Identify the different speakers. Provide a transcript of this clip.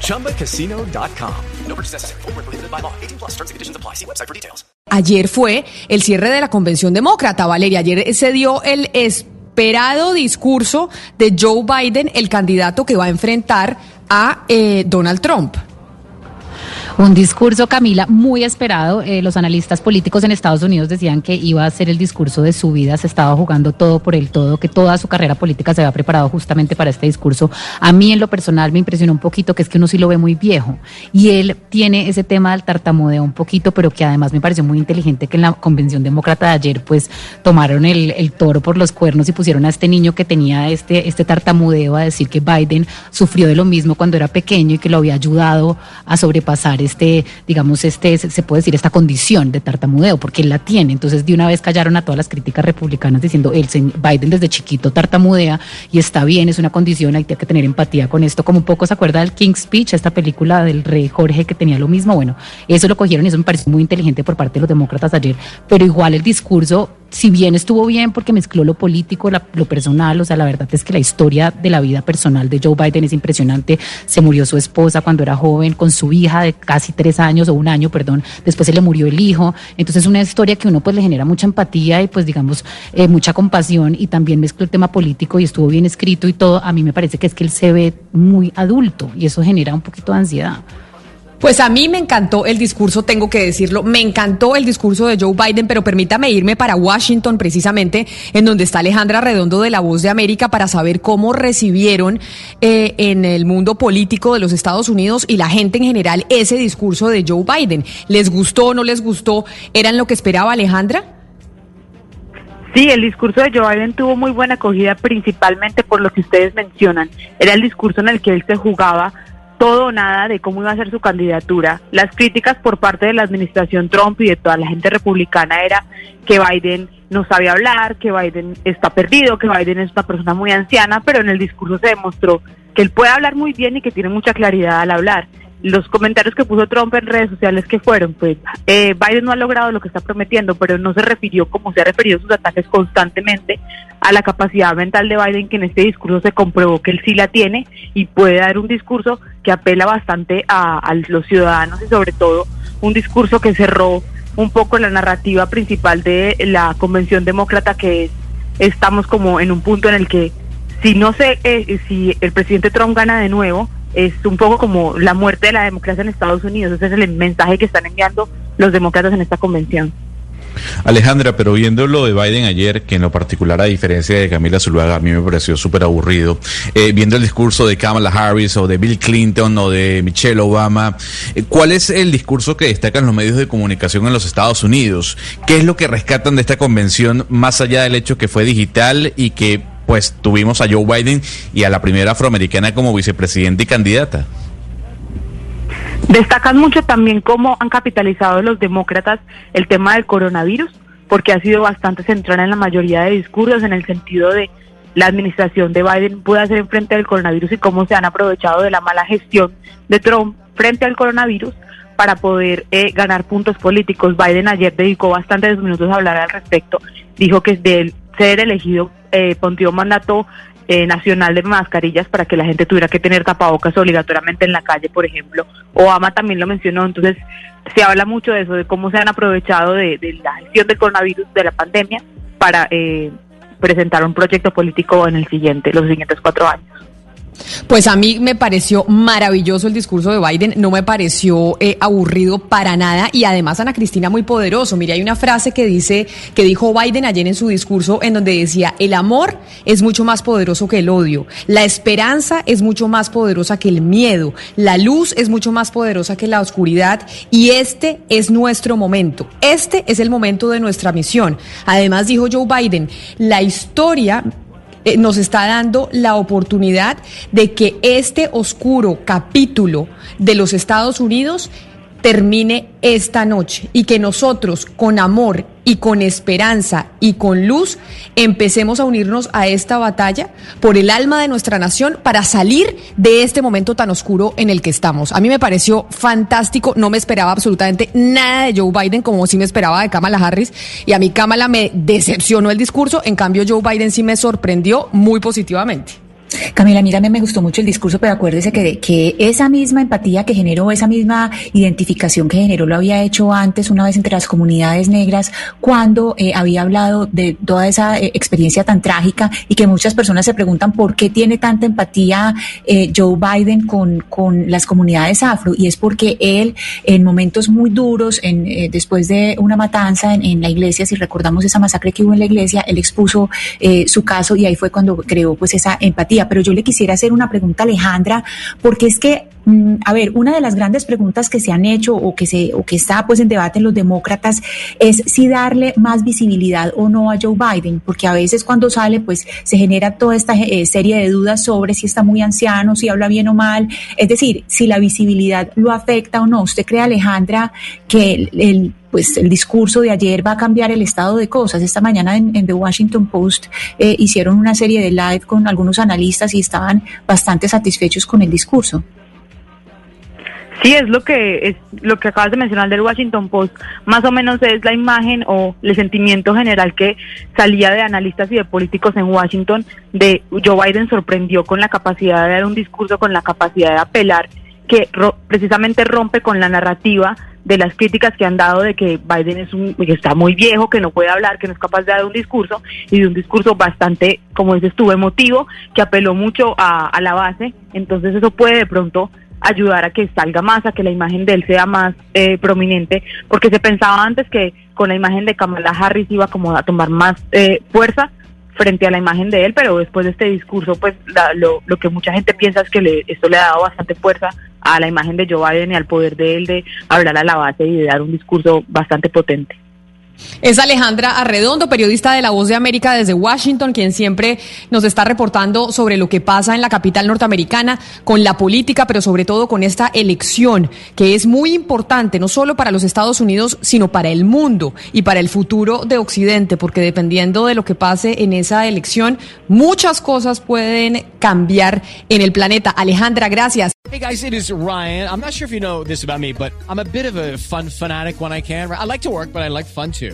Speaker 1: ChumbaCasino.com. No purchase necessary. Full prohibited by law. 18 plus terms and conditions apply. See website for details.
Speaker 2: Ayer fue el cierre de la convención demócrata, Valeria. Ayer se dio el esperado discurso de Joe Biden, el candidato que va a enfrentar a eh, Donald Trump.
Speaker 3: Un discurso, Camila, muy esperado. Eh, los analistas políticos en Estados Unidos decían que iba a ser el discurso de su vida. Se estaba jugando todo por el todo, que toda su carrera política se había preparado justamente para este discurso. A mí, en lo personal, me impresionó un poquito que es que uno sí lo ve muy viejo. Y él tiene ese tema del tartamudeo un poquito, pero que además me pareció muy inteligente que en la convención demócrata de ayer, pues tomaron el, el toro por los cuernos y pusieron a este niño que tenía este, este tartamudeo a decir que Biden sufrió de lo mismo cuando era pequeño y que lo había ayudado a sobrepasar este, digamos, este, se puede decir, esta condición de tartamudeo, porque él la tiene. Entonces, de una vez callaron a todas las críticas republicanas diciendo, el Biden desde chiquito tartamudea y está bien, es una condición, hay que tener empatía con esto. Como un poco se acuerda del King's Speech, esta película del rey Jorge que tenía lo mismo. Bueno, eso lo cogieron y eso me pareció muy inteligente por parte de los demócratas ayer, pero igual el discurso si bien estuvo bien porque mezcló lo político, lo personal, o sea, la verdad es que la historia de la vida personal de Joe Biden es impresionante. Se murió su esposa cuando era joven, con su hija de casi tres años o un año, perdón. Después se le murió el hijo. Entonces es una historia que uno pues le genera mucha empatía y pues digamos eh, mucha compasión y también mezcló el tema político y estuvo bien escrito y todo. A mí me parece que es que él se ve muy adulto y eso genera un poquito de ansiedad.
Speaker 2: Pues a mí me encantó el discurso, tengo que decirlo, me encantó el discurso de Joe Biden, pero permítame irme para Washington precisamente, en donde está Alejandra Redondo de La Voz de América para saber cómo recibieron eh, en el mundo político de los Estados Unidos y la gente en general ese discurso de Joe Biden. ¿Les gustó no les gustó? ¿Eran lo que esperaba Alejandra?
Speaker 4: Sí, el discurso de Joe Biden tuvo muy buena acogida principalmente por lo que ustedes mencionan. Era el discurso en el que él se jugaba todo o nada de cómo iba a ser su candidatura. Las críticas por parte de la administración Trump y de toda la gente republicana era que Biden no sabe hablar, que Biden está perdido, que Biden es una persona muy anciana, pero en el discurso se demostró que él puede hablar muy bien y que tiene mucha claridad al hablar los comentarios que puso Trump en redes sociales que fueron, pues eh, Biden no ha logrado lo que está prometiendo, pero no se refirió como se ha referido sus ataques constantemente a la capacidad mental de Biden, que en este discurso se comprobó que él sí la tiene y puede dar un discurso que apela bastante a, los ciudadanos y sobre todo un discurso que cerró un poco la narrativa principal de la convención demócrata que es, estamos como en un punto en el que si no sé eh, si el presidente Trump gana de nuevo es un poco como la muerte de la democracia en Estados Unidos. Ese es el mensaje que están enviando los demócratas en esta convención.
Speaker 5: Alejandra, pero viendo lo de Biden ayer, que en lo particular, a diferencia de Camila Zuluaga, a mí me pareció súper aburrido, eh, viendo el discurso de Kamala Harris o de Bill Clinton o de Michelle Obama, eh, ¿cuál es el discurso que destacan los medios de comunicación en los Estados Unidos? ¿Qué es lo que rescatan de esta convención más allá del hecho que fue digital y que pues tuvimos a Joe Biden y a la primera afroamericana como vicepresidenta y candidata.
Speaker 4: Destacan mucho también cómo han capitalizado los demócratas el tema del coronavirus, porque ha sido bastante central en la mayoría de discursos en el sentido de la administración de Biden puede hacer en frente al coronavirus y cómo se han aprovechado de la mala gestión de Trump frente al coronavirus para poder eh, ganar puntos políticos. Biden ayer dedicó bastantes minutos a hablar al respecto. Dijo que de ser elegido eh, un mandato eh, nacional de mascarillas para que la gente tuviera que tener tapabocas obligatoriamente en la calle, por ejemplo. Obama también lo mencionó, entonces se habla mucho de eso, de cómo se han aprovechado de, la gestión del coronavirus, de la pandemia, para eh, presentar un proyecto político en el siguiente, los siguientes cuatro años.
Speaker 2: Pues a mí me pareció maravilloso el discurso de Biden, no me pareció eh, aburrido para nada y además Ana Cristina muy poderoso. Mire, hay una frase que dice que dijo Biden ayer en su discurso en donde decía, "El amor es mucho más poderoso que el odio, la esperanza es mucho más poderosa que el miedo, la luz es mucho más poderosa que la oscuridad y este es nuestro momento. Este es el momento de nuestra misión." Además dijo Joe Biden, "La historia eh, nos está dando la oportunidad de que este oscuro capítulo de los Estados Unidos termine esta noche y que nosotros con amor y con esperanza y con luz empecemos a unirnos a esta batalla por el alma de nuestra nación para salir de este momento tan oscuro en el que estamos. A mí me pareció fantástico, no me esperaba absolutamente nada de Joe Biden como sí me esperaba de Kamala Harris y a mí Kamala me decepcionó el discurso, en cambio Joe Biden sí me sorprendió muy positivamente.
Speaker 6: Camila, mira, me gustó mucho el discurso, pero acuérdese que, que esa misma empatía que generó, esa misma identificación que generó, lo había hecho antes una vez entre las comunidades negras, cuando eh, había hablado de toda esa eh, experiencia tan trágica y que muchas personas se preguntan por qué tiene tanta empatía eh, Joe Biden con, las comunidades afro. Y es porque él, en momentos muy duros, en, después de una matanza en, en, la iglesia, si recordamos esa masacre que hubo en la iglesia, él expuso su caso y ahí fue cuando creó pues esa empatía pero yo le quisiera hacer una pregunta a Alejandra, porque es que a ver, una de las grandes preguntas que se han hecho o que se o que está pues en debate en los demócratas es si darle más visibilidad o no a Joe Biden, porque a veces cuando sale pues se genera toda esta eh, serie de dudas sobre si está muy anciano, si habla bien o mal, es decir, si la visibilidad lo afecta o no. ¿Usted cree, Alejandra, que el pues el discurso de ayer va a cambiar el estado de cosas. Esta mañana en, The Washington Post eh, hicieron una serie de live con algunos analistas y estaban bastante satisfechos con el discurso.
Speaker 4: Sí, es lo que es lo que acabas de mencionar del Washington Post. Más o menos es la imagen o el sentimiento general que salía de analistas y de políticos en Washington de Joe Biden sorprendió con la capacidad de dar un discurso, con la capacidad de apelar que precisamente rompe con la narrativa de las críticas que han dado de que Biden es un que está muy viejo, que no puede hablar, que no es capaz de dar un discurso y de un discurso bastante, como dices tú, emotivo, que apeló mucho a la base. Entonces eso puede de pronto ayudar a que salga más, a que la imagen de él sea más eh, prominente, porque se pensaba antes que con la imagen de Kamala Harris iba como a tomar más eh, fuerza, frente a la imagen de él, pero después de este discurso, pues lo, lo, que mucha gente piensa es que le, esto le ha dado bastante fuerza a la imagen de Joe Biden y al poder de él de hablar a la base y de dar un discurso bastante potente.
Speaker 2: Es Alejandra Arredondo, periodista de La Voz de América desde Washington, quien siempre nos está reportando sobre lo que pasa en la capital norteamericana con la política, pero sobre todo con esta elección, que es muy importante, no solo para los Estados Unidos, sino para el mundo y para el futuro de Occidente, porque dependiendo de lo que pase en esa elección, muchas cosas pueden cambiar en el planeta. Alejandra, gracias.
Speaker 7: Guys, it is Ryan. I'm not sure if you know this about me, but I'm a bit of a fun fanatic when I can. I like to work, but I like fun too.